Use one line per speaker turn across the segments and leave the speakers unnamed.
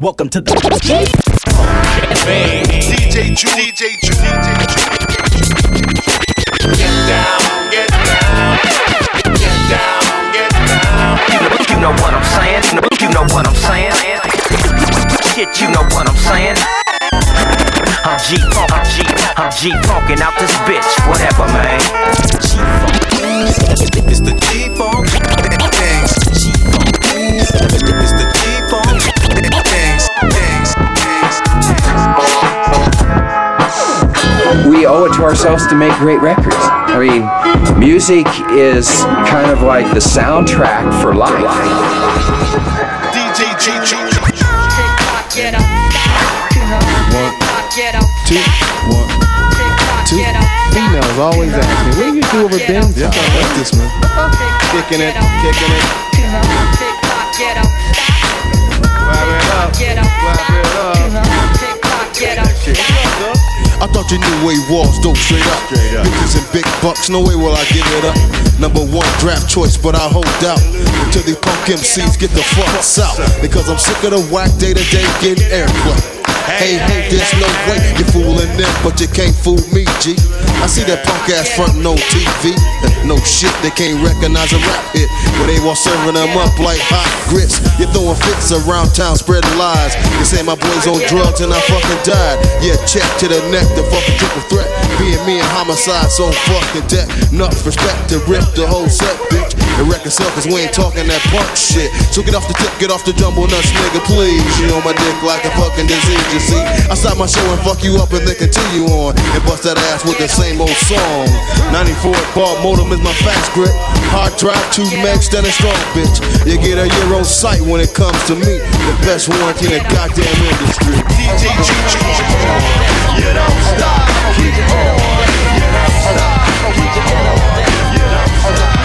Welcome to the DJ
Ju, DJ Ju, DJ Ju. Get down, get down, get down, get down.
You know what I'm saying? You know what I'm saying? Shit, you know what I'm saying? I'm G Funk, I'm G, I'm G funkin' out this bitch, whatever, man.
G Funk, It's the G Funk
we owe it to ourselves to make great records. I mean, music is kind of like the soundtrack for life.
DJ G
Get up. Get up.
Two, one, two.
Get up.
Females always ask me, what do you do over Ben? Yeah, I like this, man. Kicking it, kicking it.
Get.
Clap it up,
Get up.
clap it up.
I thought you knew where he was, dope straight up. Bitches and big bucks, no way will I give it up. Number one draft choice, but I hold out until these punk MCs get the fuck out. Because I'm sick of the whack day to day getting airplay. Hey, hey, there's no way you're fooling them, but you can't fool me, G. I see that punk ass frontin' on TV. No shit, they can't recognize a rap hit. But they want serving them up like hot grits. You're throwing fits around town, spreading lies. You say my boy's on drugs and I fucking died. Yeah, check to the neck, the fucking triple threat. Being me and homicide so fucking deck. Nuts respect to rip the whole set, bitch. And record sell, cause we ain't talking that punk shit. So get off the tip, get off the jumbo nuts, nigga, please. You on my dick like a fucking disease, you see. I stop my show and fuck you up and then continue on. And bust that ass with the same old song. 94 bar modem is my fast grip. Hard drive, two megs, then a strong bitch. You get a euro sight when it comes to me. The best warranty in the goddamn industry.
DJ Ju. You don't stop, keep on. You don't stop, keep on. You don't stop.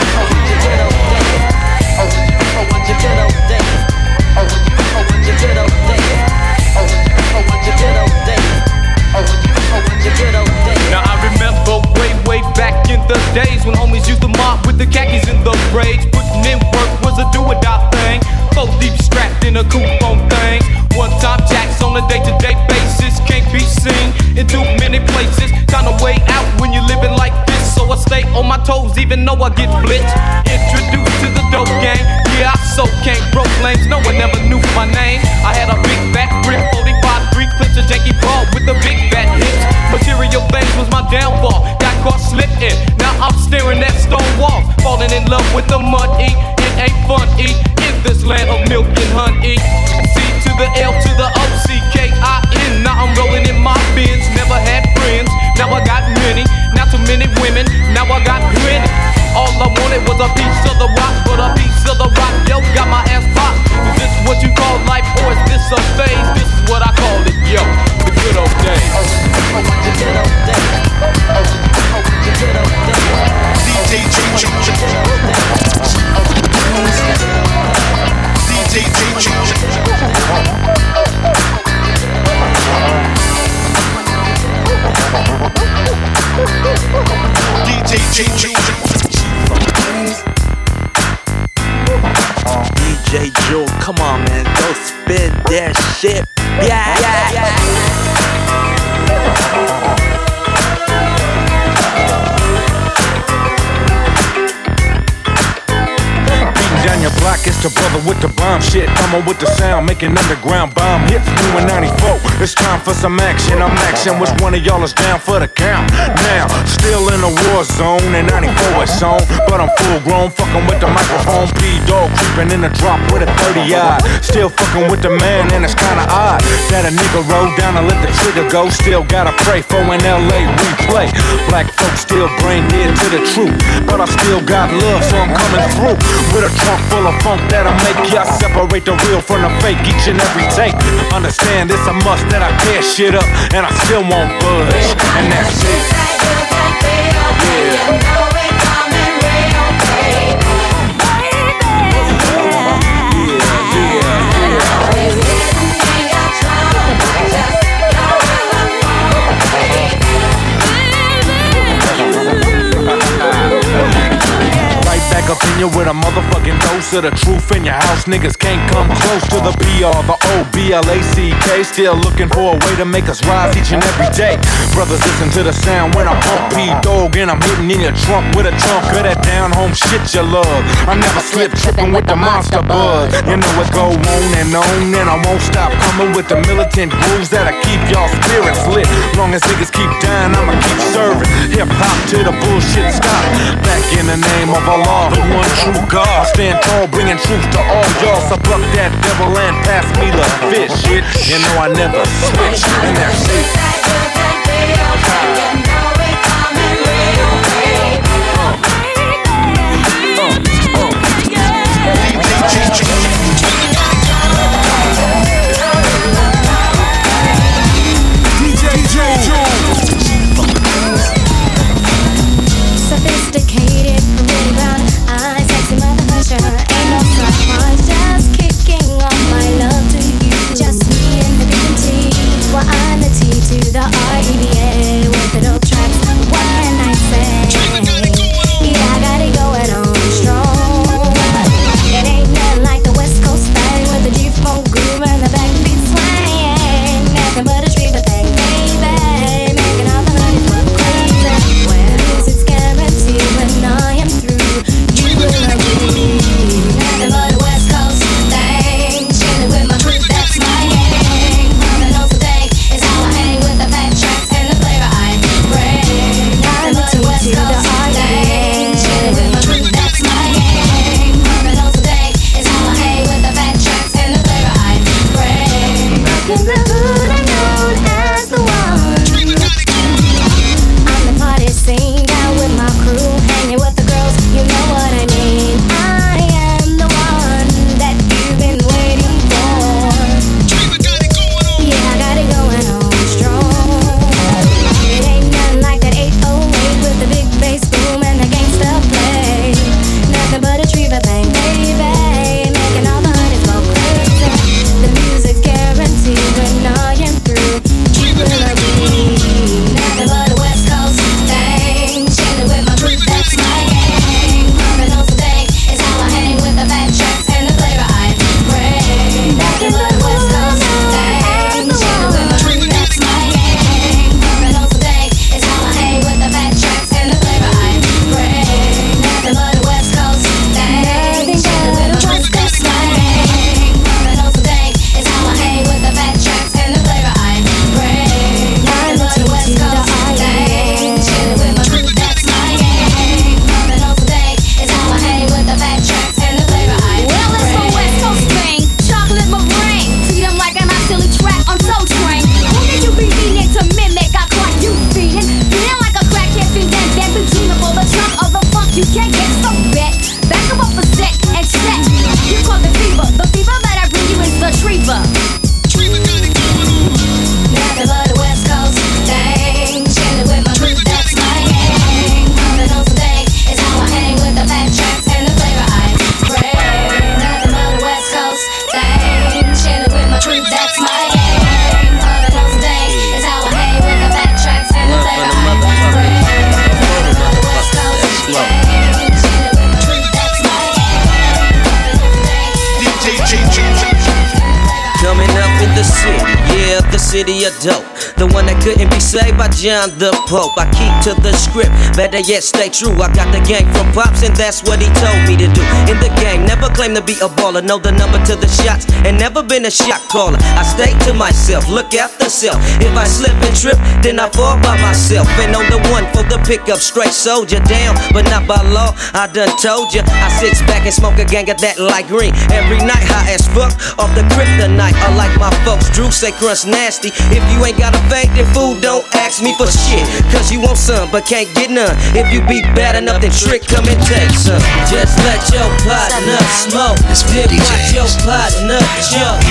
Days when homies used to mop with the khakis and the braids. Putting in work was a do or die thing. Four deep strapped in a coupe on things. One time jacks on a day to day basis. Can't be seen in too many places. Kind of way out when you're living like this. So I stay on my toes even though I get blitzed. Introduced to the dope game. Yeah, I so can't broke lanes. No one ever knew my name. I had a big fat grip, 45 three clips of janky ball with the big fat hips. Material things was my downfall. Got caught slipping. I'm staring at stone walls. Falling in love with the mud eat. It ain't fun eat in this land of milk and honey. C to the L to the O C K I N. Now I'm rolling in my bins. Never had friends. Now I got many. Not too many women. Now I got plenty. All I wanted was a piece of the rock, but a piece of the rock, yo, got my ass popped. Is this what you call life, or is this a phase? This is what I call it, yo, the good old days.
DJ G Ju. DJ G Ju. DJ G Ju.
DJ Jewel. Come on, man. Go spin that shit. Yeah, yeah, yeah.
Block, brother with the bomb shit. Coming with the sound, making underground bomb hits. In 94, it's time for some action. I'm action, which one of y'all is down for the count? Now, still in a war zone, and 94 is on. But I'm full grown, fucking with the microphone. P dog creeping in the drop with a 30 eye. Still fucking with the man, and it's kinda odd that a nigga roll down and let the trigger go. Still gotta pray for an LA replay. Black folks still brain dead to the truth, but I still got love, so I'm coming through with a trunk full of funk that'll make ya separate the real from the fake each and every take. Understand it's a must that I tear shit up, and I still won't budge, and that's it. Right back up in you with a motherfucking dose
of the truth in your house. Niggas can't come close to the BR, the O, B L A C K. Still looking for a way to make us rise each and every day. Brothers, listen to the sound when I pump P Dog and I'm hitting in your trunk with a chunk of that down home shit you love. I never slip tripping with the monster buzz. You know it go on and on, and I won't stop coming with the militant grooves that'll keep y'all spirits lit. Long as niggas keep dying, I'ma keep serving. Hip hop till the bullshit stop. Back in the name of Allah, the one true God. Stand tall, bringing truth to all y'all. So pluck that devil and pass me the fish. Shit, you know I never switch, and that's it.
John the Pope. Better yet stay true. I got the gang from Pops, and that's what he told me to do. In the game, never claim to be a baller, know the number to the shots, and never been a shot caller. I stay to myself, look after self. If I slip and trip, then I fall by myself. And on the one for the pickup, straight soldier down, but not by law. I done told ya. I sit back and smoke a gang of that light green every night, high as fuck off the kryptonite. I like my folks, Drew say crunch nasty. If you ain't got a fake, then fool, don't ask me for shit. Cause you want some, but can't get none. If you be bad enough, then trick, come and take some. Just let your partner smoke. Then watch your partner jump.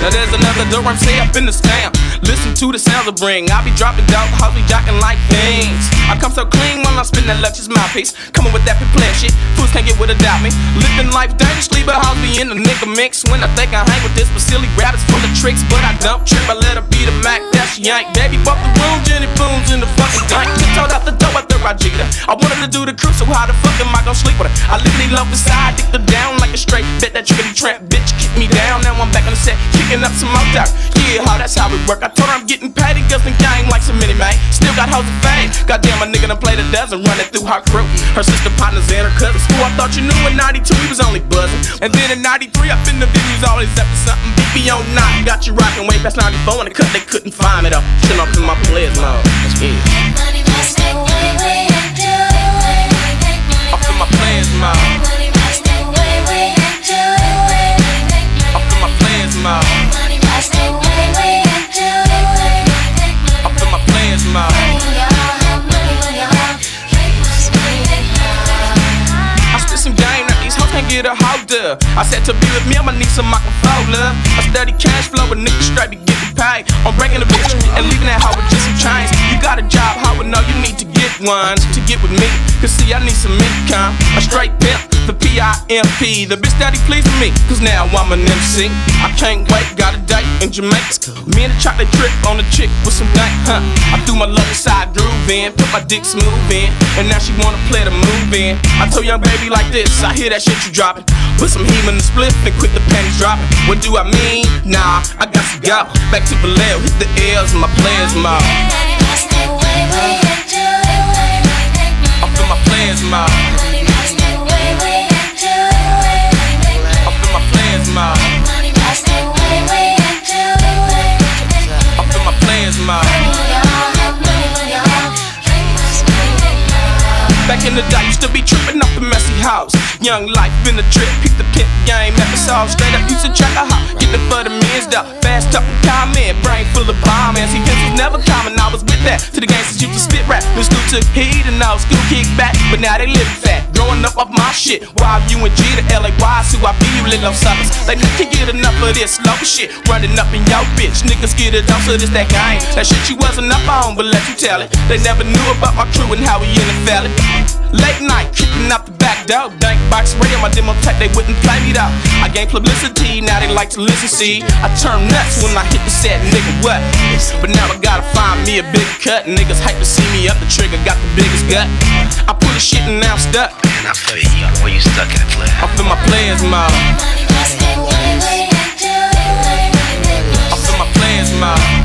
Now there's another door I'm say up in the stamp. Listen to the sounds I bring. I be dropping dope, hoes be jocking like things. I come so clean when I spin that luscious mouthpiece. Coming with that pimp shit, fools can't get with a doubt me. Living life dangerously, but hoes be in the nigga mix when I think I hang with this, but silly rabbits full of tricks. But I don't trip, I let her be the Mac that she ain't. Baby, bought the room, Jenny Booms in the fucking dank. Tiptoed out the door at the Rajita. I wanted to do the crew, so how the fuck am I gonna sleep with her? I literally love beside, dick her down like a straight bet. That tricky tramp bitch kick me down. Now I'm back on the set, kicking up some more dirt. Yeah, how that's how it work. I told her I'm getting paid, girls in game like some mini man. Still got hoes of fame. Goddamn, a nigga done played a dozen, running through her crew. Her sister partners and her cousins. Who I thought you knew in 92, he was only buzzing. And then in 93, up in the venues, always up to something. BP on 9, got you rocking way past 94. And the cut, they couldn't find me though. Shit off in my players mode. Yeah. Off in my players in my players. Get a. I said to be with me, I'ma need some love. I study cash flow, but niggas straight be getting paid. I'm breaking the bitch and leaving that hoe with just some chains. You got a job, how would know you need to get one to get with me? Cause see, I need some income. A straight pimp, the P-I-M-P. The bitch that he pleasing me, cause now I'm an MC. I can't wait, got a date in Jamaica. Me and the chocolate trip on a chick with some dank, huh? I threw my lower side groove in, put my dick smooth in, and now she wanna play the move in. I told young baby like this, I hear that shit you dropping. Put some heat in the split and quit the panties dropping. What do I mean? Nah, I got to go. Back to Vallejo, hit the L's, my players mouth. The trip, peep the pimp game episode. Straight up used to check a hop, get it for the men's though. Fast and comment, brain full of bomb this was never common, I was with that. To the gangsters used to spit rap. New school took heat and now school kick back. But now they live fat, growing up off my shit. Why you and G to LA, why who I be you little suckers? They never get enough of this slow shit. Running up in your bitch, niggas get it done, so this that game. That shit you wasn't up on, but let you tell it. They never knew about my crew and how we in the valley. Late night, creeping out the back door. Dank box radio, my demo tech, they wouldn't play me though. I gained publicity, now they like to listen. See, I turn nuts when I hit the set, nigga. What? But now I gotta find me a big cut. Niggas hype to see me up the trigger, got the biggest gut. I pull the shit and now I'm stuck.
And I feel you, where you stuck at, player.
Up in my players mouth. Up in my players mouth.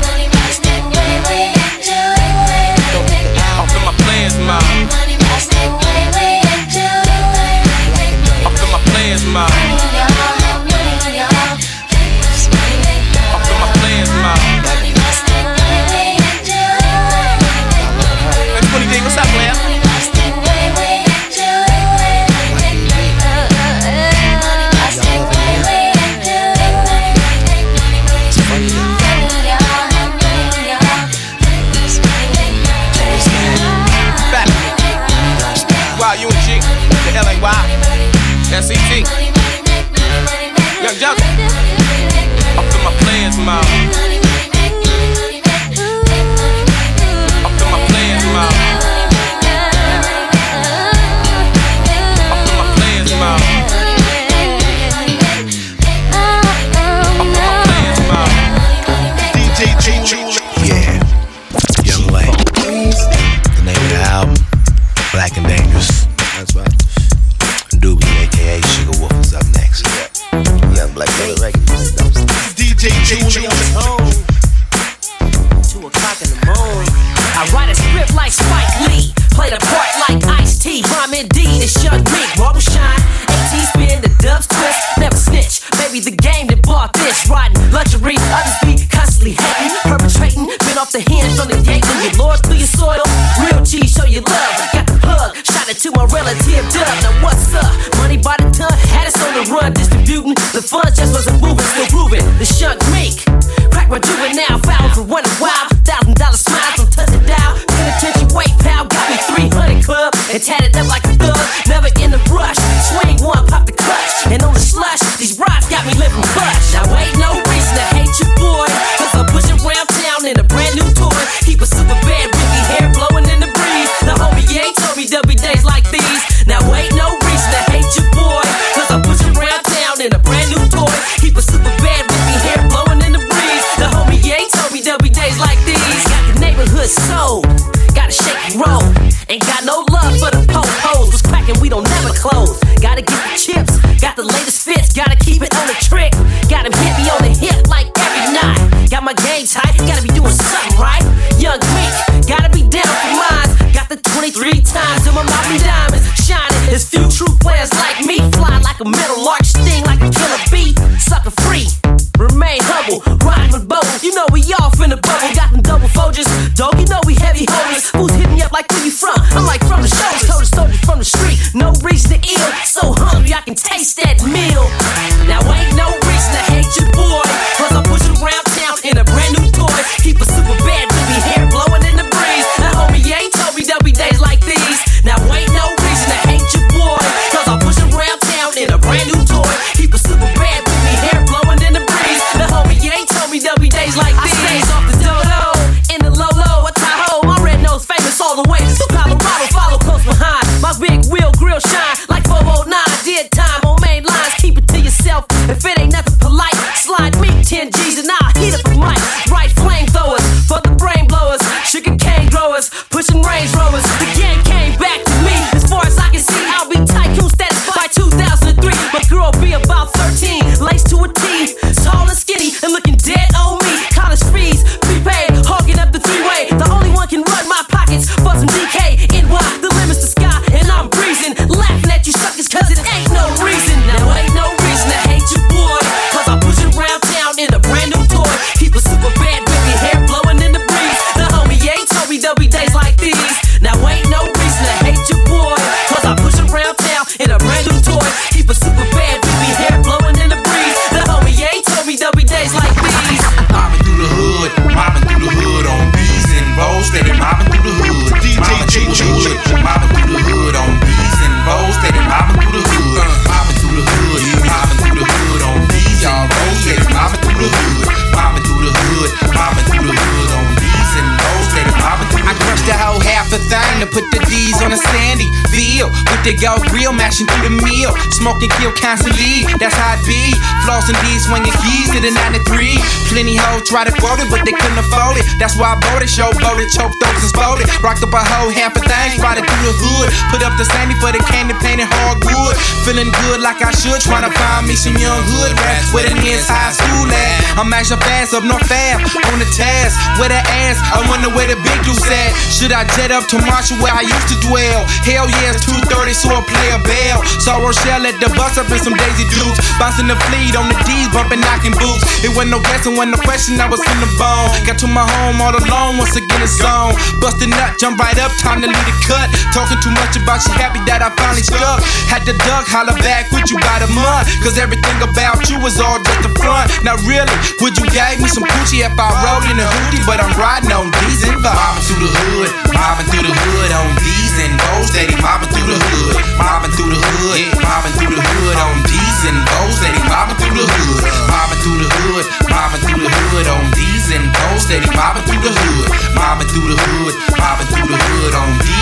The whole half a thing to put the D's on a sandy feel. With the gold grill mashing through the meal. Smoking kill constantly, that's how it be. Flossing D's swinging keys to the 93. Plenty hoes try to quote it, but they couldn't afford it. That's why I bought it, show boated, choke those and spoiled it. Rocked up a whole half a thing, spotted through the hood. Put up the sandy for the candy painted hardwood. Feeling good like I should, trying to find me some young hood rats. Where the niggas high school at? I'm action fast up North Fab on the task. Where the ass? I wonder where the big dudes at. Should I jet up to Marshall where I used to dwell? Hell yeah, it's 230, so I play a bell. Saw Rochelle at the bus up in some Daisy Dukes. Bouncing the fleet on the D's, bumping, knocking boots. It wasn't no guessing, wasn't no question, I was in the bone. Got to my home all alone, once again it's on. Busted up, jump right up, time to leave the cut. Talking too much about she happy that I finally stuck. Had to duck, holler back with you by the month. Cause everything about you was all just a front. Now really, would you gave me some coochie if I rode in a hoodie? But I'm riding on D's and
Mobbing through the hood, mobbing through the hood on D's and bows, steady mobbing through the hood. Mobbing through the hood, mobbing through the hood on D's and bows, steady mobbing through the hood. Mobbing through the hood, mobbing through the hood on D's and bows, steady mobbing through the hood. Mobbing through the hood, mobbing through the hood on D's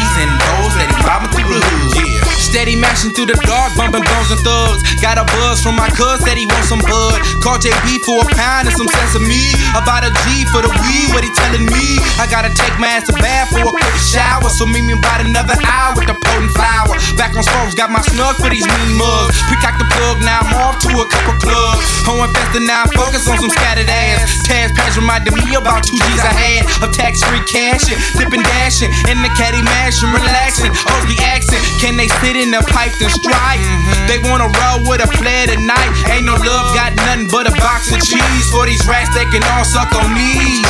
Steady
mashing through the dark, bumping bones and thugs. Got a buzz from my cuz, said he want some bud. Call JB for a pound and some sesame. About a G for the weed, what he telling me? I gotta take my ass to bath for a quick shower. So meet me about another hour with the potent flower. Back on spokes, got my snug for these mean mugs. Pre-cock the plug, now I'm off to a couple clubs. Home infested, now focus on some scattered ass. Taz Pass reminded me about two G's I had of tax-free cashing, dipping, dashing, in the caddy mashing, relaxing. O's be asking, can they sit in the pipe and strike? Mm-hmm. They wanna roll with a player tonight. Ain't no love, got nothing but a box of cheese for these rats. They can all suck on knees.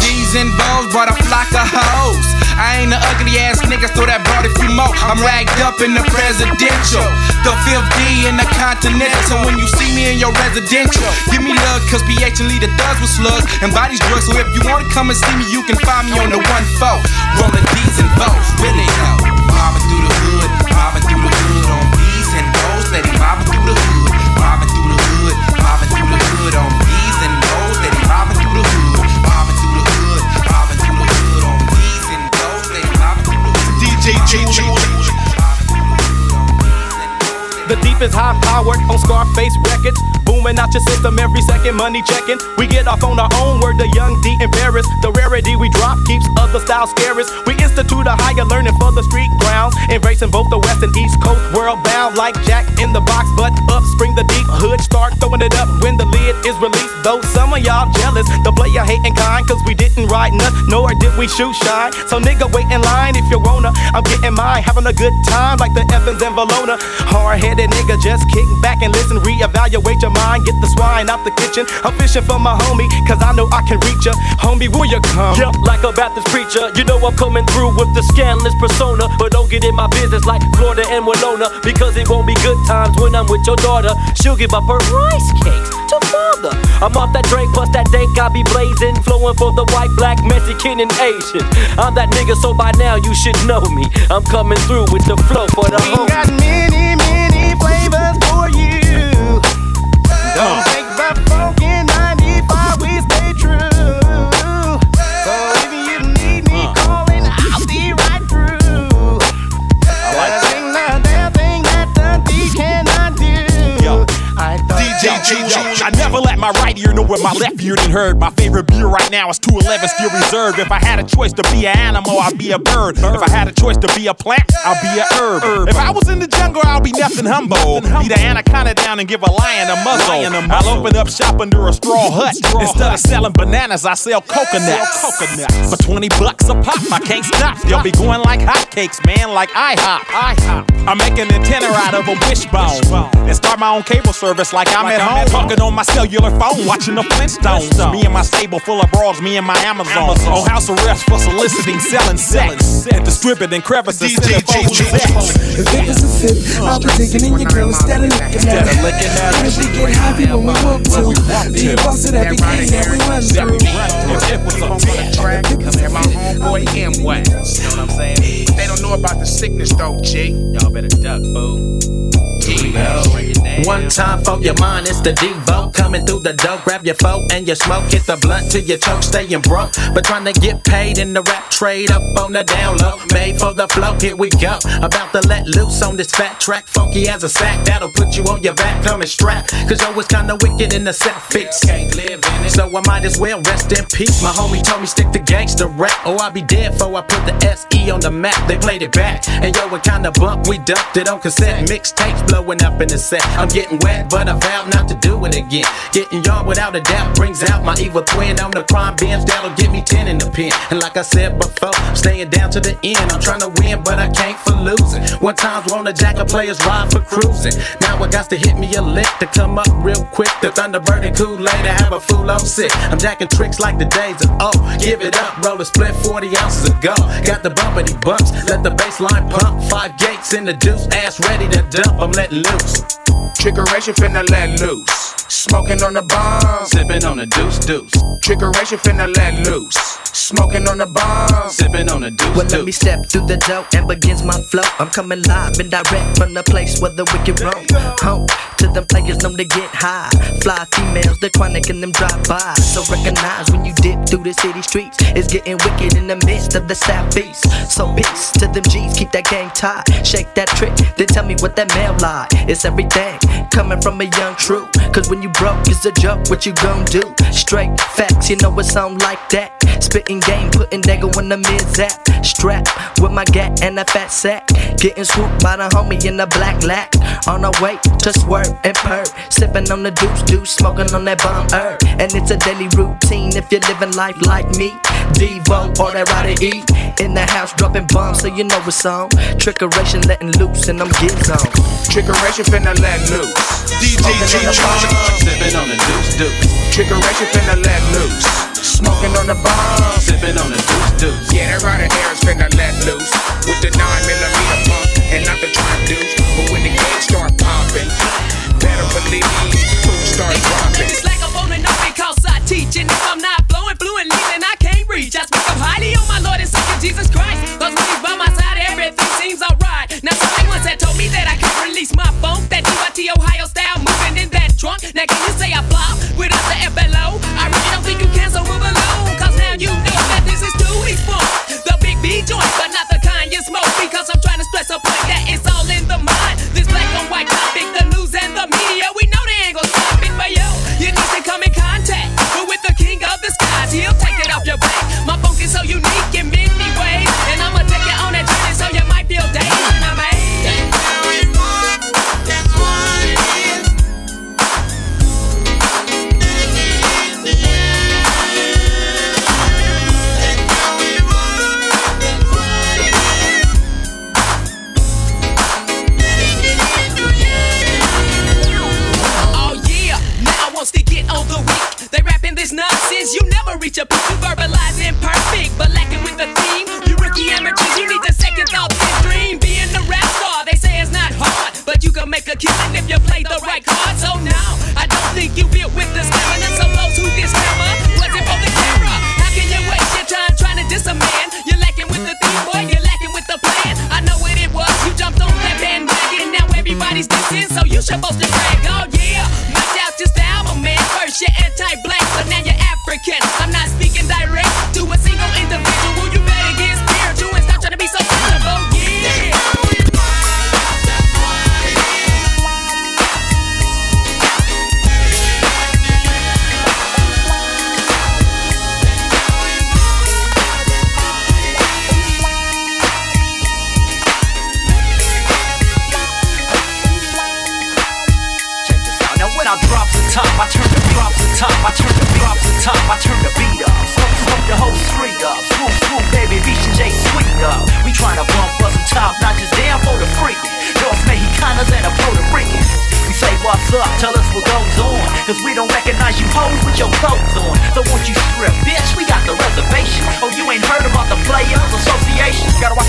D's and bows brought a flock of hoes. I ain't a ugly ass nigga, so that brought a few more. I'm ragged up in the presidential, the fifth D in the continental. So when you see me in your residential, give me love, cause PH and lead the thugs with slugs and bodies drugs. So if you wanna come and see me, you can find me on the one four. Rolling D's and bows, really though.
Hood. DJ Julie.
The deepest high powered on Scarface records. Booming out your system every second, money checking. We get off on our own word, the young D embarrassed. The rarity we drop keeps other styles scarce. We institute a higher learning for the street grounds. Embracing both the west and east coast, world bound like Jack in the box. But up spring the deep hood, start throwing it up when the lid is released. Though some of y'all jealous, the player hating kind, cause we didn't ride none, nor did we shoot shine. So nigga, wait in line if you wanna. I'm getting mine, having a good time like the Evans and Valona. Hard headed nigga, just kick back and listen, reevaluate your mind, get the swine out the kitchen. I'm fishing for my homie, cause I know I can reach ya. Homie, will you come?
Yep, like a Baptist preacher, you know I'm coming through with the scandalous persona. But don't get in my business like Florida and Winona, because it won't be good times when I'm with your daughter. She'll give up her rice cakes to father. I'm off that drink, bust that dank I be blazing, flowing for the white, black, Mexican, and Asian. I'm that nigga, so by now you should know me. I'm coming through with the flow for the
We
home.
got many Don't take the funky 95, we stay true. So if you need me uh. calling, I'll be right through. There's ain't not a damn thing that the D cannot do. I
DJ
I never let my right ear know what my left ear done heard. My favorite beer right now is 211 Steel Reserve. If I had a choice to be an animal, I'd be a bird. If I had a choice to be a plant, I'd be a herb. If I was in the jungle, I'll be nothing humble. Be the anaconda down and give a lion a muzzle. I'll open up shop under a straw hut. Instead of selling bananas, I sell coconuts. For 20 bucks a pop, I can't stop. They'll be going like hotcakes, man, like IHOP. I make an antenna out of a wishbone. And start my own cable service like I'm at home. Talking on my cellular phone, watching the Flintstones. Me and my stable full of broads, me and my Amazon. On oh, house arrest for soliciting, selling sex. And distributing crevices.
If it was a fit, I'll be digging in your girl instead of looking at her. And if we get happy when we want to, be the boss of everything that we run through.
If it was a fit track, come here, my homeboy M Wax. You know what I'm saying? They don't know about the sickness though, G. Y'all better duck, boo.
One time for your mind, it's the Devo coming through the door. Grab your foe and your smoke, hit the blunt till your choke, staying broke. But trying to get paid in the rap trade up on the down low. Made for the flow, here we go. About to let loose on this fat track, funky as a sack. That'll put you on your back, coming strap. Cause yo, it's kinda wicked in the set fix. Can't live in it. So I might as well rest in peace. My homie told me stick to gangster rap, or I'll be dead before I put the SE on the map. They played it back, and yo, it kinda bump. We dumped it on cassette, mixtapes blowing up in the set. I'm getting wet, but I vowed not to do it again. Getting y'all without a doubt brings out my evil twin on the crime bench. That'll get me 10 in the pen. And like I said before, I'm staying down to the end. I'm trying to win, but I can't for losing. One time's the jack of players ride for cruising. Now I got to hit me a lick to come up real quick. The Thunderbird and Kool-Aid to have a fool on sick. I'm jacking tricks like the days of oh, give it up, roll a split 40 ounces of go. Got the bumpity bumps, let the bass line pump. Five gates in the deuce, ass ready to dump. I'm letting loose.
Trickeration finna let loose. Smoking on the bomb.
Sipping on the deuce deuce.
Trickeration finna let loose. Smoking on the bomb.
Sipping on the deuce
Well, let me step through the door and begins my flow. I'm coming live and direct from the place where the wicked roam. Home to them players known to get high. Fly females, the chronic and them drive by. So recognize when you dip through the city streets. It's getting wicked in the midst of the southeast. So peace to them G's, keep that game tight. Shake that trick, then tell me what that mail lie. It's everything coming from a young true. Cause when you broke, it's a joke, what you gon' do? Straight facts, you know it's sound like that. Spitting game, putting Dago in the mid zap. Strap with my gat and a fat sack. Getting swooped by the homie in the black lack. On our way to swerve and purr. Sipping on the deuce deuce, smoking on that bomb herb. And it's a daily routine if you're living life like me. Devo or that rider E. In the house dropping bombs, so you know it's on. Trickeration letting loose, and I'm getting on.
Trickeration finna let loose.
DJ G Sipping on the deuce deuce.
Trickeration finna let loose. Smoking on the bomb.
Sipping on the deuce deuce.
Yeah, that right there is finna let loose. With the 9 millimeter pump and not the trap deuce. But when the gauge start popping, better believe food start dropping.
It's like I'm on and off because I teach. And if I'm not blowing, fluent, leaving, I reach. I speak up highly on my Lord and Savior Jesus Christ. Cause when he's by my side, everything seems alright. Now, somebody once had told me that I can't release my funk. That DYT Ohio style moving in that trunk. Now, can you say I flop without the F below? I really don't think you can, so move along. Cause now you know that this is two weeks funk. The big B joint, but not the kind you smoke. Because I'm trying to stress a point that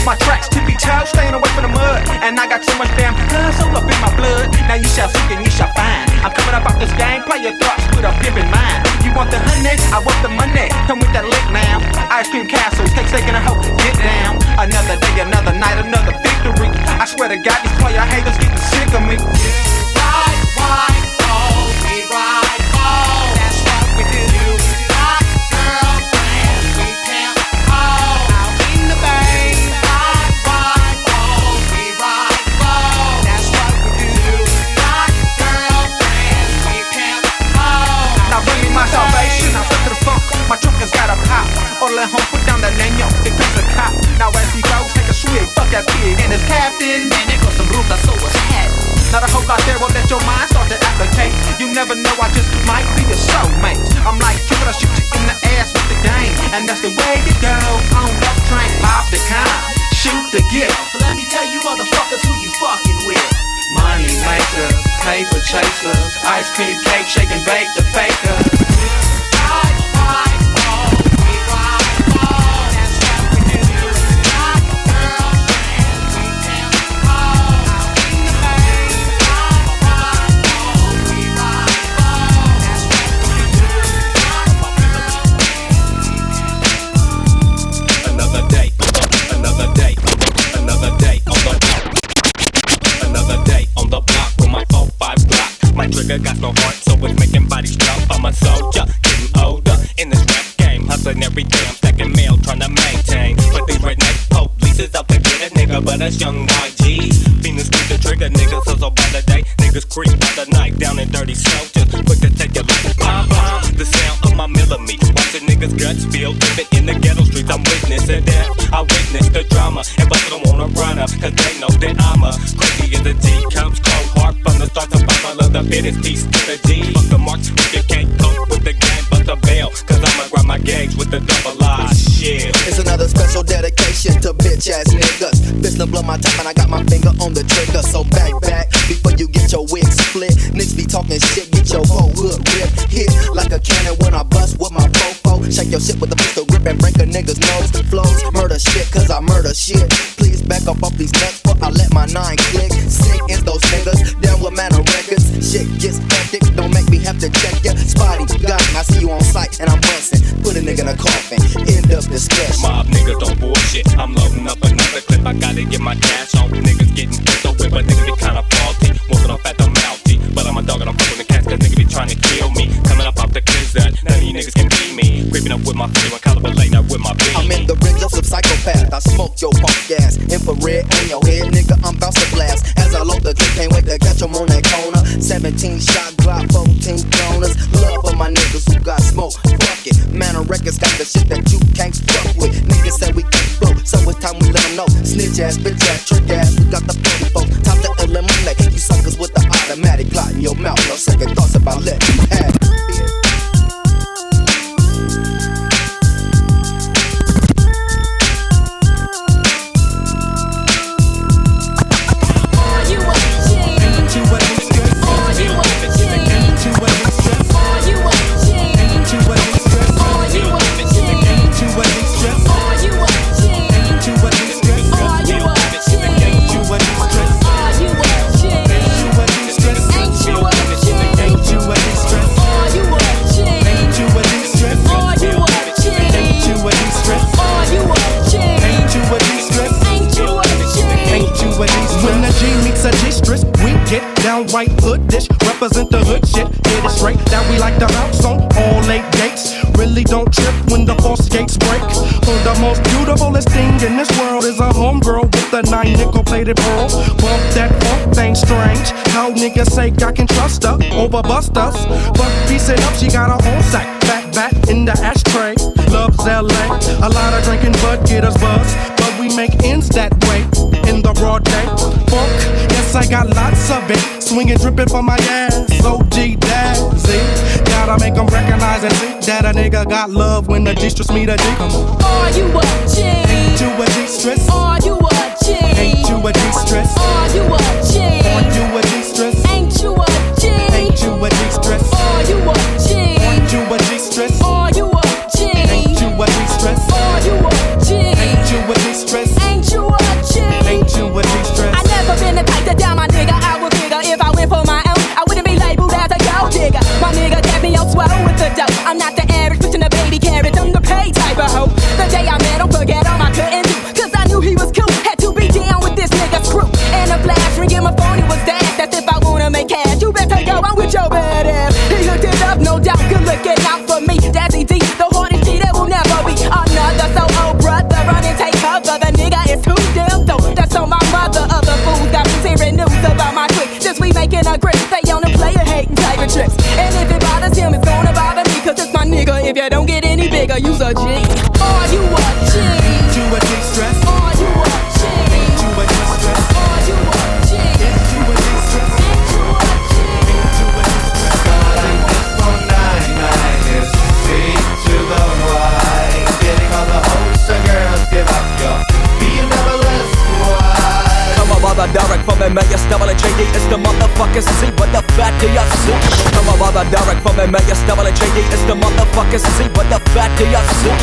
my
tracks, tippy toe, staying away from the mud. And I got so much damn hustle up in my blood. Now you shall seek and you shall find. I'm coming up out this game, play your thoughts with a pimp in mind. You want the honey? I want the money. Come with that lick now. Ice cream castle, take taking a hoe, get down. Another day, another night, another victory. I swear to God, these player haters getting sick of me. Order home, put down that leño, it comes a cop. Now as he goes, take a swig, fuck that pig and his captain. Man, there goes some ruta, so what's happening? Not a hoe out there will let your mind start to applicate. You never know, I just might be your soulmate. I'm like Cupid, I shoot you in the ass with the game. And that's the way you go on that train. Pop the con, shoot the gift.
Let me tell you motherfuckers who you fucking with.
Money makers, paper chasers, ice cream cake, shake and bake the fakers.
Another us young YGs. Venus squeeze the trigger, niggas hustle by the day. Niggas creep by the night, down in dirty soldiers. Quick to take a look, bomb bomb. The sound of my millimeter. Watching niggas guts feel living in the ghetto streets. I'm witnessing death. I witness the drama, and but don't wanna run up, cause they know that I'm a crazy as G. Comes cold heart from the start to bottom of the fittest piece to the G. Fuck the marks if you can't cope with the game, the cause I'ma grab my gauge with the double I shit.
It's another special dedication to bitch ass niggas. To blow my top and I got my finger on the trigger. So back back before you get your wig split. Niggas be talking shit, get your whole hood ripped. Hit like a cannon when I bust with my fofo. Shake your shit with a pistol grip and break a nigga's nose. Flows murder shit, cause I murder shit. Please back up off these nuts, but I let my nine click. Sick is those niggas, down with man of records. Shit gets hectic, don't make me have to check ya. Spotty, got I see you on sight and I'm busting. Put a nigga in a coffin, end of discussion.
Mob niggas don't bullshit. I'm loading up another clip. I gotta get my cash on. Niggas getting pissed away, but niggas be kinda faulty. Walking off at the mouthy. But I'm a dog and I'm fucking the cats, cause niggas be trying to kill me. Coming up off the clizzard. None of you niggas can beat me. Creeping up with my 51 caliber lane up with my beat.
I'm in the ring of some psychopath. I smoke your punk gas. Infrared on your head, nigga. I'm bout to blast. As I load the clip, can't wait to catch 'em on that corner. 17 shot Glock, 14 donors. Love for my niggas who got smoke. Fuck it. Man of records got the shit that you can't fuck with. Niggas say we can't flow, so it's time we let let 'em know. Snitch ass, bitch ass, trick ass. We got the 44. Time to eliminate you suckers with automatic in your mouth. No second thoughts about letting you have it.
Bump that funk thing strange. How niggas say I can trust her overbust us. But piece it up, she got her own sack. Back, back in the ashtray. Loves LA. A lot of drinking, but get us buzz. But we make ends that way in the broad day. Funk, yes, I got lots of it. Swinging, dripping from my ass. OG Dazzy.
Gotta make them recognize and see that a
nigga got love when the G-Stress meet a D. Come on. Are you up? Any use a G.
the motherfucking C what the fat do you see?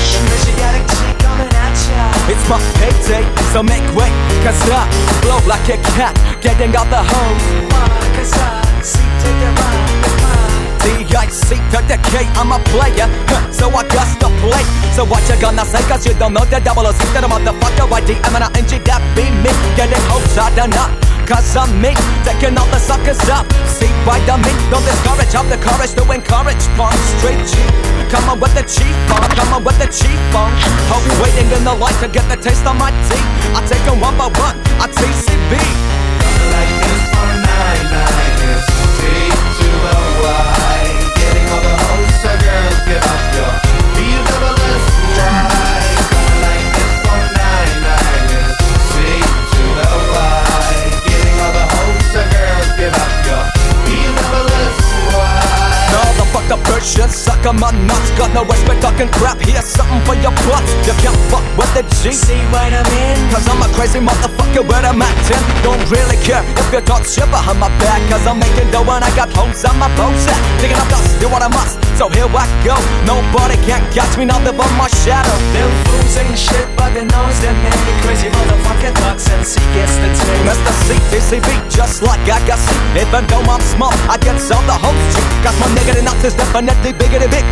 It's my payday, so make way Cause I blow like a cat Getting out the hose D-I-C to the K, I'm a player huh, So I got to play. So what you gonna say cause you don't know the double C to the motherfucker Y-D-M-N-I-N-G that be me? Getting hopes I done up Cause I'm me, taking all the suckers up See by the me, don't discourage Have the courage to encourage Punk straight G Come on with the chief funk, come on with the chief funk Hope waiting in the line to get the taste of my tea I take 'em one by one, I TCB All version, suck on my nuts Got no respect, talking crap, here's something for your butts You can't fuck with the G. See what I'm in? Cause I'm a crazy motherfucker where I'm acting. Don't really care if you talk shit behind my back Cause I'm making dough and I got hoes on my set Digging up dust, do what I must, so here I go. Nobody can catch me, they're on my shadow.
Them fools ain't shit, but they know it's them man. Crazy motherfucker talks and C gets the taste.
Mr. CTCB, just like I got C. Even though I'm small, I get all the hoes G Got my nigga nuts is definitely bigger than big.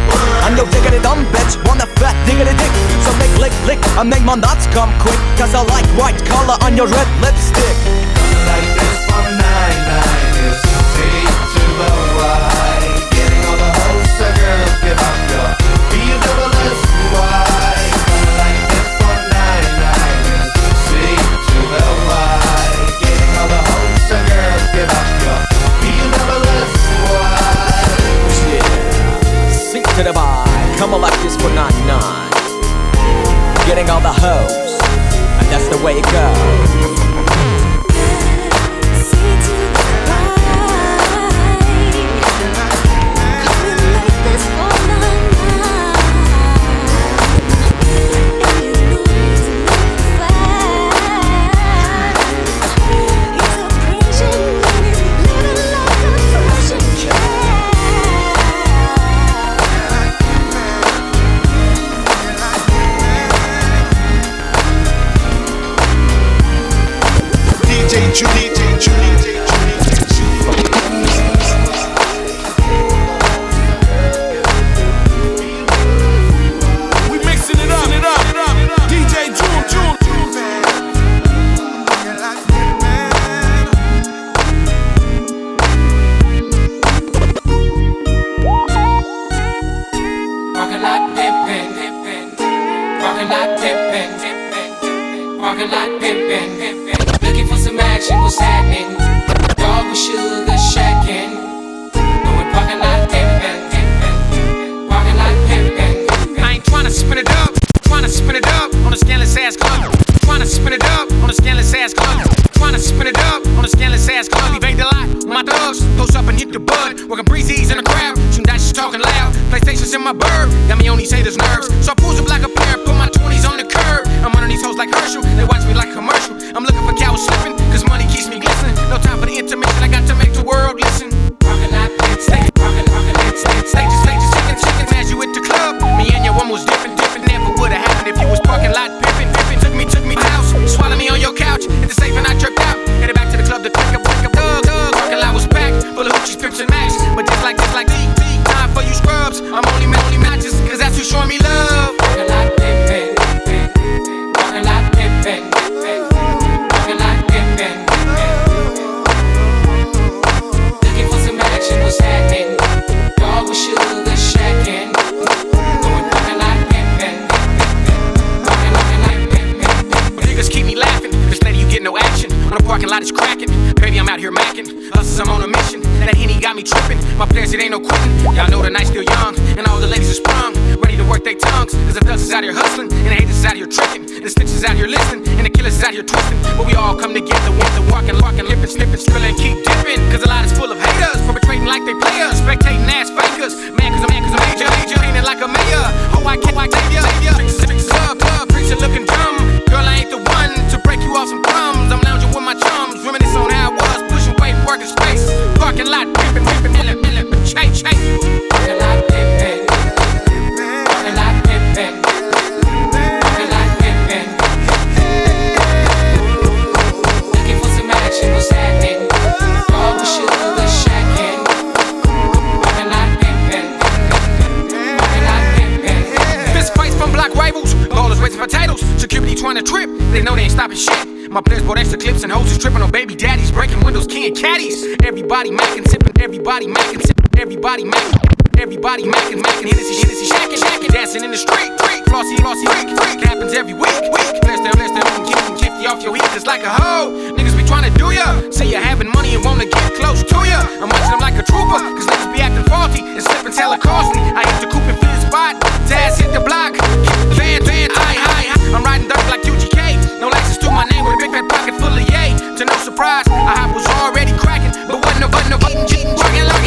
And yo diggity dumb bitch, want a fat diggity dick. So make lick lick, I make my nuts come quick. Cause I like white color on your red lipstick. C come like this for 99 Getting all the hoes, and that's the way it goes
they know they ain't stopping shit. My players bought extra clips and hoes is tripping on baby daddies, breaking windows, keying caddies. Everybody macking, sipping, everybody macking, sipping, everybody macking. Everybody macking, macking, Hennessy, Hennessy, shacking, shacking, Dancin' in the street, freak, flossy, flossy, freak, freak. Happens every week, week. Bless them, bless them, keep them off your heat, just like a hoe. Niggas be tryna do ya, say you're having money and wanna get close to ya. I'm watching them like a trooper, cause niggas be acting faulty and slippin' hella costly. I hit the coupe and feel spot, Taz hit the block, van, van, high, high, high. I'm riding dirt like you my name with a big fat pocket full of yay. To no surprise, I was already cracking, but wasn't no button, no button, cheating, working like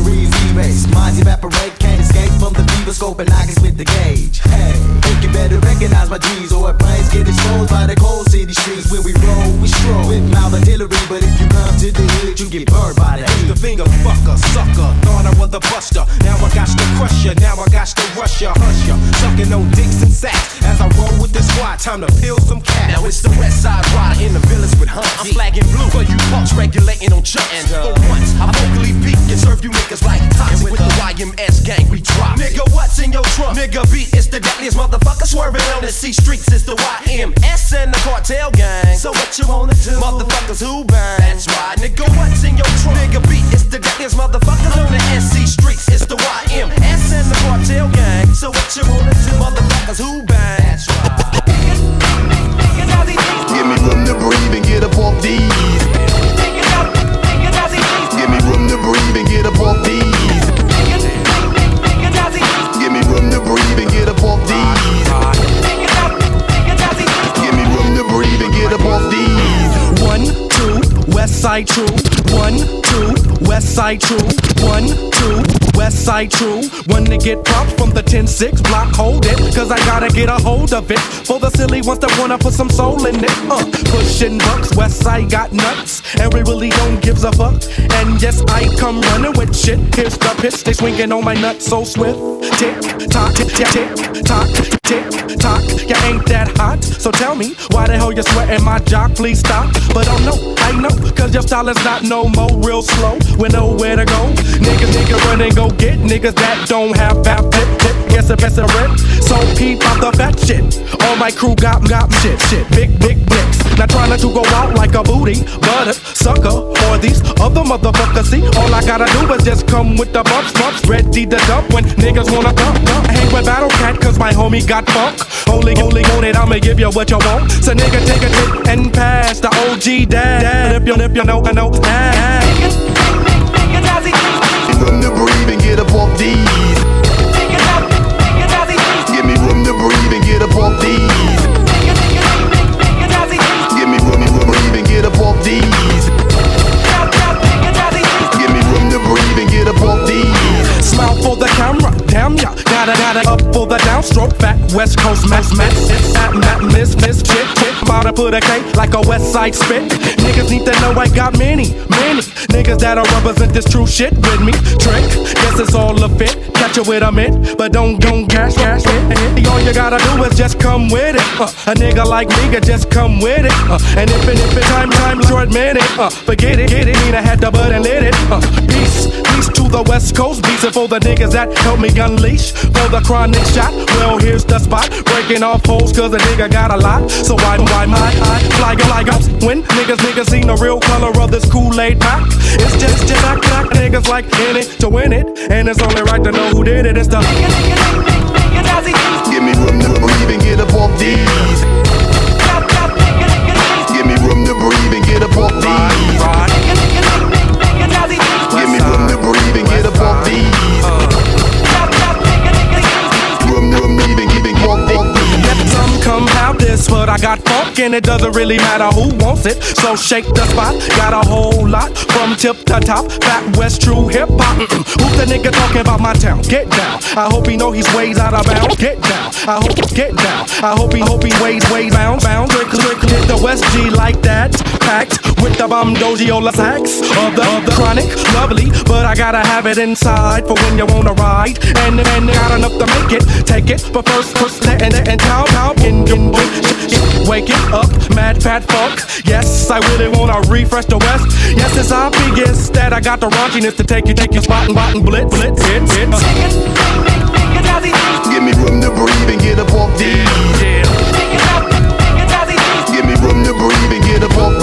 Memories erase, minds evaporate, can't escape from the fever scope and I can spit the gauge. Hey, think you better recognize my G's or brains get exposed by the cold city streets. When we roll, we stroll with mouth artillery, but if you come to the hood, you get burned by the
The finger fucker, sucker, thought I was a buster. Now I got to crush ya, now I got to rush ya, hush ya. Sucking on dicks and sacks as I roll with the squad. Time to peel some cat.
Now it's the West Side Rider in the village with Hunt. I'm flagging blue for you punks, regulating on chunks. And uh, for once, I vocally peak and serve you niggas like toxic with the YMS gang. We drop. Nigga, what's in your trunk? Nigga, beat it's the deadliest motherfucker swerving on the C streets. It's the YMS and the cartel gang. So what you wanna do? Motherfuckers who bang? That's right, nigga, what's in your trunk? Nigga, beat it's the deadliest motherfuckers on the SC streets. It's the YMS and the cartel gang. So what you wanna do? Motherfuckers who bang? That's right.
Give me room to breathe and get up off these. Give me room to breathe and get up off these. Give me room to breathe and get up off these.
West Side True. One, two, West Side True. One, two, West Side True. One to get props from the 10-6 block, hold it. Cause I gotta get a hold of it. For the silly ones that wanna put some soul in it. Uh, pushing bucks, West Side got nuts. And we really don't give a fuck. And yes, I come running with shit. Here's the pitch, they swinging on my nuts so swift. Tick, tock, tick, tick, tock, tick, tock. You ain't that hot. So tell me, why the hell you sweating my jock? Please stop. But oh no, I know, cause your style is not no more real slow. With nowhere to go. Niggas, niggas run and go get niggas that don't have fat tip, tip. Guess a best rip. So peep out the fat shit. All my crew got, got shit, shit. Big, big dicks. Not trying to go out like a booty, but a sucker. Or these other motherfuckers. See, all I gotta do is just come with the bumps, bumps. Ready to dump when niggas wanna dump, dump. I hang with Battle Cat cause my homie got funk. Only, only on it, I'ma give you what you want. So nigga, take a tip and pass the OG dad. If you, if you know, I know,
Give me room to breathe and get up off these. Give me room to breathe and get up off these.
For the camera, damn ya. Gotta, gotta up for the downstroke. Fat West Coast mess, mess. It's at Matt, miss, miss, chick, chick. About to put a K like a West Side spit. Niggas need to know I got many, many niggas that'll represent this true shit with me. Trick, guess it's all a fit. Catch you with a mint, but don't, don't cash, cash it. All you gotta do is just come with it. Uh, a nigga like me could just come with it. Uh, and if it, if it time, time, short minute. Uh, forget it, get it. Mean I had the bud and lit it. Uh, peace, peace to the West Coast. Beats it for the niggas that help me unleash. For the chronic shot, well, here's the spot. Breaking off holes, cause a nigga got a lot. So why, why my I fly like ups when niggas, niggas seen the real color of this Kool-Aid pack? It's just, just act like niggas like in it to win it. And it's only right to know who did it. It's the
Give me room to breathe and get up off these. Give me room to breathe and get up off these.
This, but I got funk and it doesn't really matter who wants it. So shake the spot, got a whole lot from tip to top. Fat West true hip hop. Who's the nigga talking about my town? Get down. I hope he know he's ways out of bounds. Get down. I hope get down. I hope he hope he ways ways bounds bounds. Trick trick hit the West G like that. Packed with the bomb dogiola sax of the of the chronic. Lovely, but I gotta have it inside for when you wanna ride. And and got enough to make it. Take it, but first first and and, and cow cow in in Waking up, mad fat funk. Yes, I really wanna refresh the West. Yes, it's obvious that I got the raunchiness to take you, take you spot and bot and blitz, blitz, hit, hit.
Give me room to breathe and get up off these. Give me room to breathe and get up off these. Give me room to breathe and get up off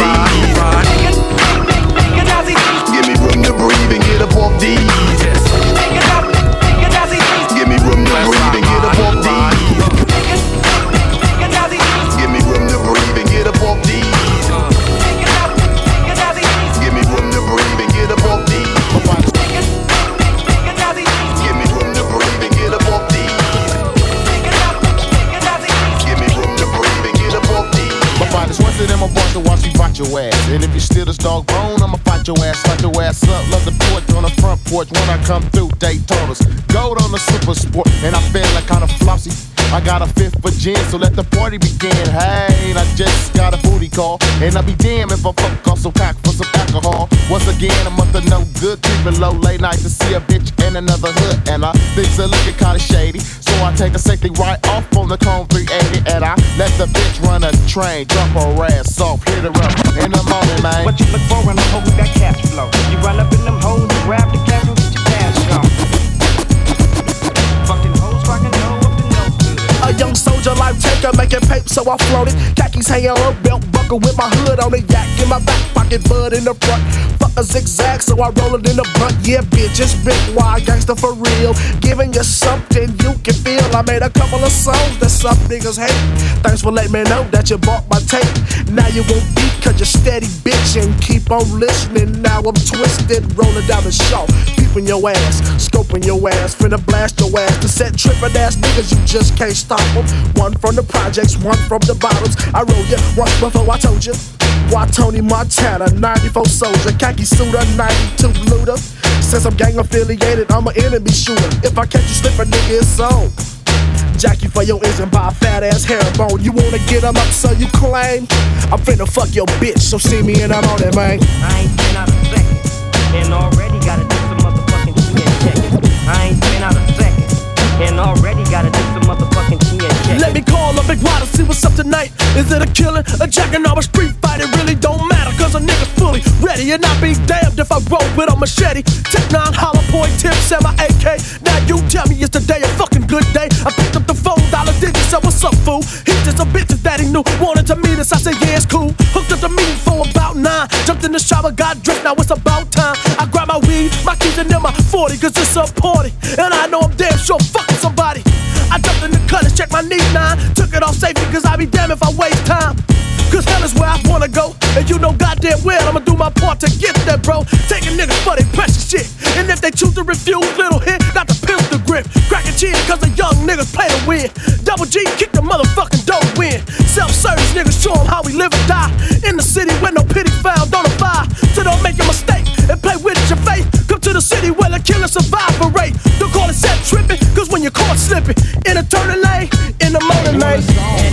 your ass. And if you steal this dog bone, I'ma fight your ass, slap your ass up. Love the porch on the front porch when I come through Daytona's. Gold on the super sport, and I feel like kinda flossy. I got a fifth for gin, so let the party begin. Hey, I just got a booty call, and I'll be damned if I fuck off some cock for some alcohol. Once again, a month of no good, creeping low late night to see a bitch in another hood, and I think it's looking kinda shady. So I take a safety right off on the Chrome 380, and I let the bitch run a train, drop her ass off, hit her up in the morning, man.
What you look for in a hoe that cash flow? You run up in them hoes, you grab the cash and get your cash on.
A young soldier life taker making paper, so I floated. Khakis hanging on belt buckle with my hood on it. Yak in my back pocket, bud in the front. Fuck a zigzag, so I roll it in the blunt. Yeah, bitch, it's big wild gangster for real. Giving you something you can feel. I made a couple of songs that some niggas hate. Thanks for letting me know that you bought my tape. Now you won't beat cause you're steady bitch and Keep on listening, now I'm twisted, rolling down the shaw. Peeping your ass, scoping your ass, finna blast your ass. To set trippin' ass niggas, you just can't stop them. One from the projects, one from the bottles. I roll ya once before I told you. Why Tony Montana, 94 soldier, khaki suit, a 92 looter. Since I'm gang affiliated, I'm an enemy shooter. If I catch you slipping, nigga, it's on. Jackie for your engine by a fat ass herringbone. You wanna get 'em up, so you claim? I'm finna fuck your bitch, so see me and I'm on it, man.
I ain't been out a second, and already gotta do some motherfucking checking. I ain't been out a second, and already gotta do some motherfucking
Let me call up Big Wada, see what's up tonight. Is it a killing, a jacking, or a street fight? It really don't matter, cause a nigga's fully ready. And I'd be damned if I roll with a machete. Tech 9, hollow point tips, and my AK. Now you tell me it's the day, a fucking good day. I picked up the phone, dollar digits, so what's up, fool? He's just a bitch that he knew. Wanted to meet us, I said, yeah, it's cool. Hooked up the meeting for about nine. Jumped in the shower, got dressed, now it's about time. I grab my weed, my keys, and then my 40, cause it's a party. And I know I'm damn sure fucking somebody. I jumped in the cutters, checked my knee nine. Took it off safety, cause I be damned if I waste time. Cause hell is where I wanna go. And you know goddamn well I'ma do my part to get there, bro. Taking niggas for their precious shit. And if they choose to refuse, little hit, got the pistol grip. Cracking chin, cause the young niggas play to win. Double G, kick the motherfucking dough win. Self service niggas show 'em how we live and die. In the city where no pity found on a fire. So don't make a mistake and play with your faith. Come to the city where the killer survival rate. Don't call it set tripping, cause when you're caught slipping, in a turning lane, in the motor lane.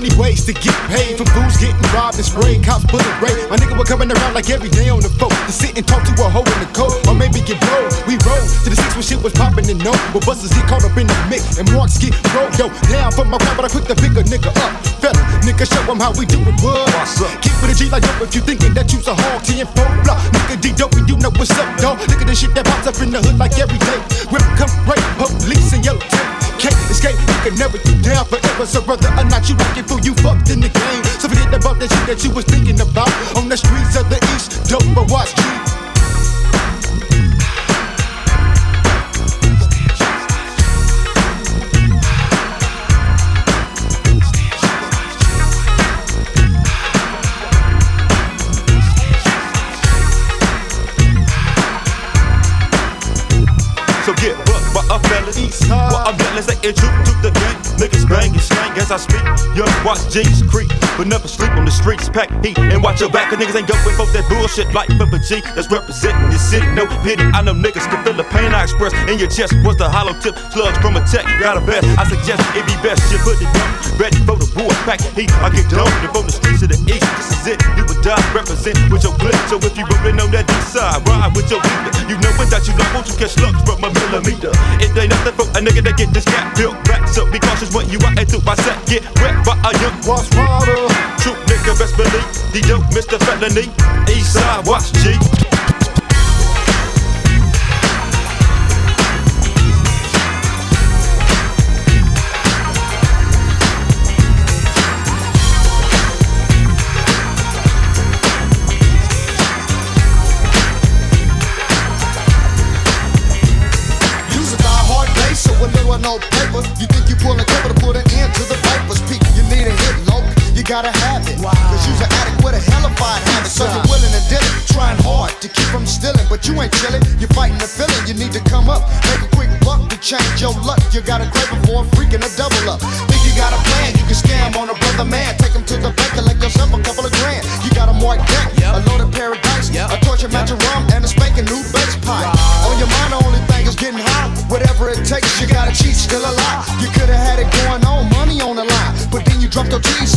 Many ways to get paid from fools getting robbed and sprayed. Cops bullet rape. My nigga was coming around like every day on the phone to sit and talk to a hoe in the coat or maybe get blown. We roll to the six when shit
was popping and no, but busters get caught up in the mix and marks get rolled though. Down for my crowd, but I quick to pick a nigga up. Fella, nigga, show 'em how we do it. Up? Keep with a G like dope if you thinking that you's a hog, T and four block. Nigga, D dope, you know what's up, dog. Look at the shit that pops up in the hood like every day. Whip, come right, police and yellow tape. Can't escape, you can never do down forever. So whether or not you like it, fool, you fucked in the game. So forget about that shit that you was thinking about on the streets of the east. Dope, but watch G.
a fellas. Well, I'm yelling, say it true to the game. Niggas bang and slang as I speak. Young watch G's creep, but never sleep on the streets. Pack heat and watch your back, cause niggas ain't going for that bullshit. Life of a G that's representing the city. No pity, I know niggas can feel the pain I express in your chest. What's the hollow tip? Slugs from a tech, got a vest. I suggest it be best you put it down. Ready for the war, pack heat. I get dope from the streets of the east. This is it, you would die, represent with your clip. So if you rolling on that east side, ride with your leader. You know that you love, won't you catch slugs from a millimeter? It ain't nothing for a nigga that get this gap built back. So be cautious when you out and through my set. Get wet by a young watch water. True nigga, best believe. The dope, Mr. Felony. East side, watch G.
so a little or no paper. You think you pulling cover to put an end to the vapors. Peak, you need a hit, low. You gotta have it. Cause you's an addict with a hellified habit. So you're willing to deal it. Trying hard to keep from stealing. But you ain't chilling. You're fighting the feeling. You need to come up. Make a quick buck to change your luck. You got a craving for a freak and a double up. Think you got a plan. You can scam on a brother man. Take him to the bank, collect yourself a couple of grand. You got a marked deck, a loaded paradise, a torture match of rum,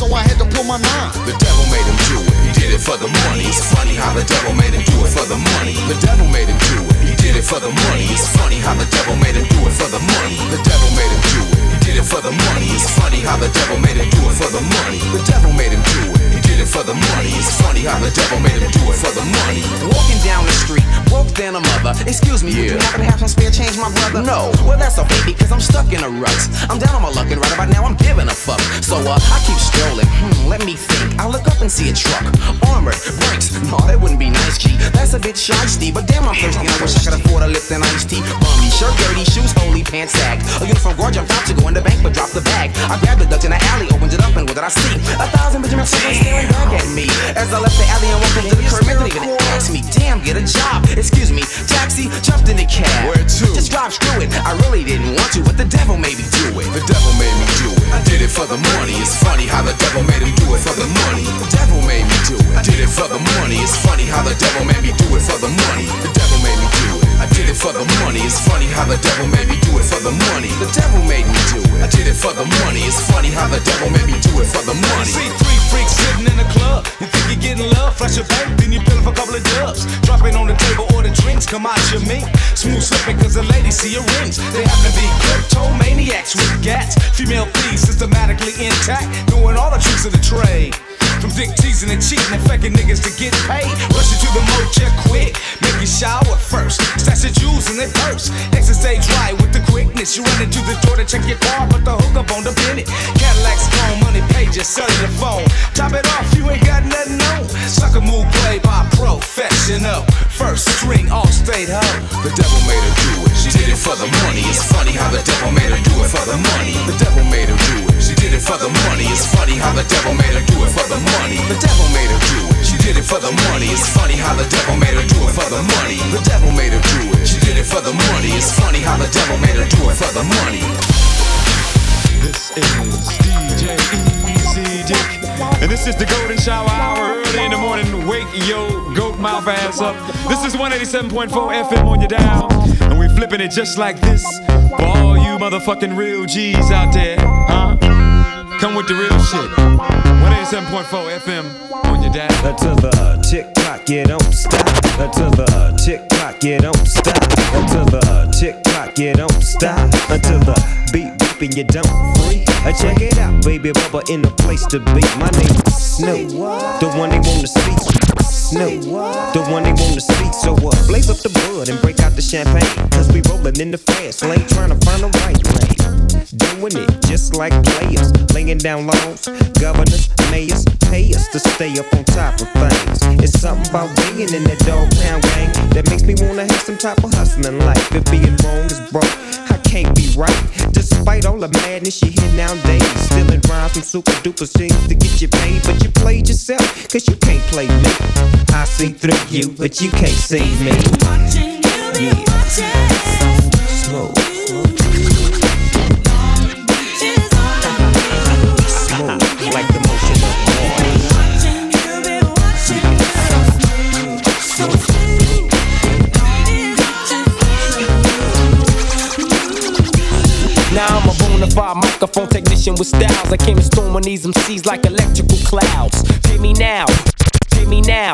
so I had to pull my nine.
The devil made him do it. He did it for the money. It's funny how the devil made him do it for the money. The devil made him do it. He did it for the money. It's funny how the devil made him do it for the money. The devil made him do it. He did it for the money. It's funny how the devil made him do it for the money. The devil made him do it. Did it for the money. It's funny how the devil made him do it for the money.
Walking down the street, broke than a mother. Excuse me, would you
Yeah.
happen to have some spare change, my brother? No. Well, that's okay because I'm stuck in a rut. I'm down on my luck and right about now I'm giving a fuck. So uh, I keep strolling. Hmm, let me think. I look up and see a truck, armored, brakes. No, that wouldn't be nice, G. That's a bit shisty, but damn, I'm thirsty. and I wish I could afford a Lipton iced tea. Bummy, shirt dirty, shoes holy, pants sagged. A uniform guard jumped out to go in the bank, but dropped the bag. I grabbed the Dutch in the alley, opened it up, and what did I see? A thousand Benjamin Franklin staring back at me. As I left the alley and walked up to the curb, and didn't even ask me. Damn, get a job. Excuse me, taxi, jumped in the cab. Where to? Just drive, screw it. I really didn't want to, but the devil made me do it.
The devil made me do it. I did it for the money. It's funny how the devil made him do it for the money. The devil made me do it. I did it for the money. It's funny how the devil made me do it for the money. The devil made me do it. I did it for the money. It's funny how the devil made me do it for the money. It's funny how the devil made me do it for the money.
See three freaks sitting in the club. You think you're getting love, flash your bank, then you bill for a couple of dubs. Drop it on the table, order drinks, come out your mink. Smooth slipping cause the ladies see your rings. They happen to be kleptomaniacs with gats. Female thieves systematically intact, Doing all the tricks of the trade. From dick teasing and cheating and faking niggas to get paid. Rushing to the motel quick, you shower first. Stash your jewels in their purse. Stage right with the quickness. You run into the door to check your car, but the hookup on the Bennett. Cadillac's gone, money pages, cellular phone. Top it off, you ain't got nothing on. Sucker move played by professional. First string, all state hoe.
The devil made her do it. She did it for the money. It's funny how the devil made her do it for the money. The devil made her do it. She did it for the money. It's funny how the devil made her do it for the money. The devil made her do it. She did it for the money. It's funny how the devil made her do it for the money. The devil made her do it. She did it for the money. It's funny how the devil made her do it for the money.
This is DJ Easy Dick. And this is the Golden Shower Hour early in the morning. Wake your goat mouth ass up. This is 187.4 FM on your dial. And we flipping it just like this for all you motherfucking real G's out there. Huh? Come with the real shit. 187.4 FM dial.
To the uh, tick tock, you don't stop. To the uh, tick tock, you don't stop. To the uh, tick tock, you don't stop until the beat and you don't free. Check it out, baby Bubba in the place to be. My name is Snoop, the one they wanna speak. Snoop, the one they wanna speak. So uh, blaze up the bud and break out the champagne. Cause we rolling in the fast lane trying to find the right lane. Doing it just like players, laying down laws. Governors, mayors, pay us to stay up on top of things. It's something about being in that dog pound gang that makes me wanna have some type of hustling life. If being wrong is broke, I can't be right. Despite all the madness you hear nowadays, stealing rhymes from super duper scenes to get you paid. But you played yourself, cause you can't play me. I see through you, but you can't see me. Yeah. Smooth.
Microphone technician with styles. I came to storm on these MCs like electrical clouds. Pay me now, pay me now.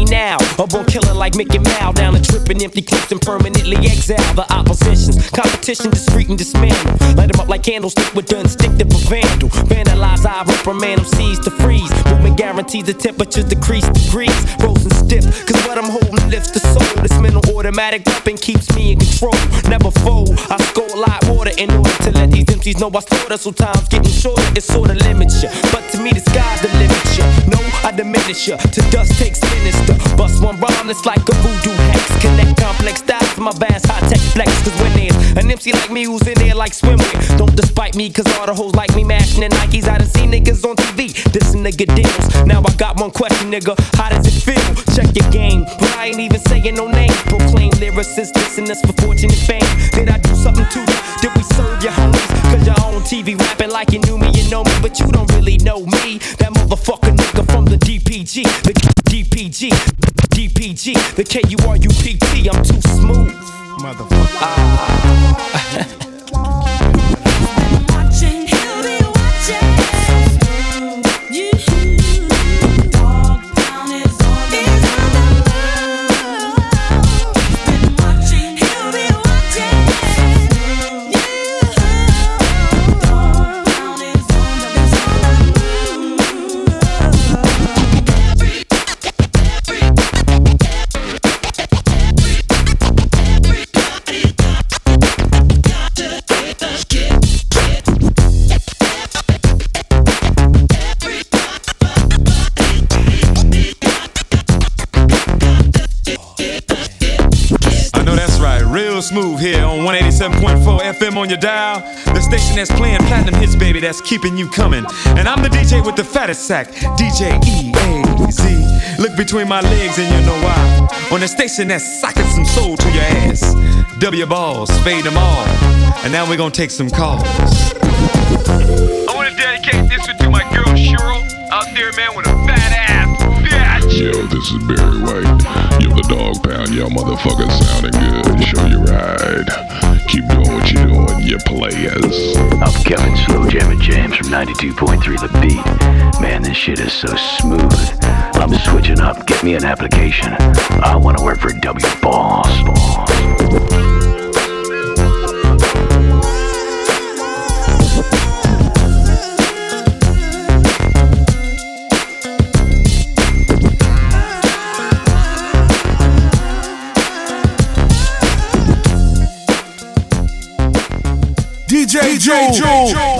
Me now. A born killer like Mickey Mouse down a trip empty clips and permanently exile the oppositions. Competition discreet and dismantle. Light them up like candlestick with the instinctive of vandal. Vandalize, I reprimand them, seize to freeze. Movement guarantees the temperatures decrease degrees. Frozen stiff, cause what I'm holding lifts the soul. This mental automatic weapon keeps me in control. Never fold. I score a like water in order to let these MCs know I slaughter. So time's getting shorter, it sorta limits ya. But to me, the sky's the limit ya. No, I diminish ya. To dust takes Bust one rhyme that's like a voodoo hex. Connect complex styles to my vast high tech flex. Cause when there's an MC like me who's in there like swimwear, don't despite me, cause all the hoes like me mashing the Nikes. I done seen niggas on TV. This nigga deals. Now I got one question, nigga. How does it feel? Check your game. But I ain't even saying no name. Proclaim lyricists, dissing us for fortune and fame. Did I do something to you? Did we serve your homies? Cause you're on TV rapping like you knew me, you know me, but you don't really know me. That motherfucker nigga from the DPG, the DPG, DPG, the K-U-R-U-P-T. I'm too smooth. Motherfucker.
I dial. The station that's playing platinum hits, baby, that's keeping you coming. And I'm the DJ with the fattest sack, DJ EAZ. Look between my legs and you know why. On the station that's socking some soul to your ass. W your balls, fade them all. And now we're gonna take some calls.
I want to dedicate this one to my girl Cheryl out there, man, with a fat ass. Bitch.
Yo, this is Barry White. Yo, the dog pound, y'all motherfuckers sounding good. Show you ride. Keep doing what you're doing, you players.
I'm Kevin Slow Jammin' James from 92.3 The Beat. Man, this shit is so smooth. I'm switching up. Get me an application. I want to work for W Boss.
DJ Jewel.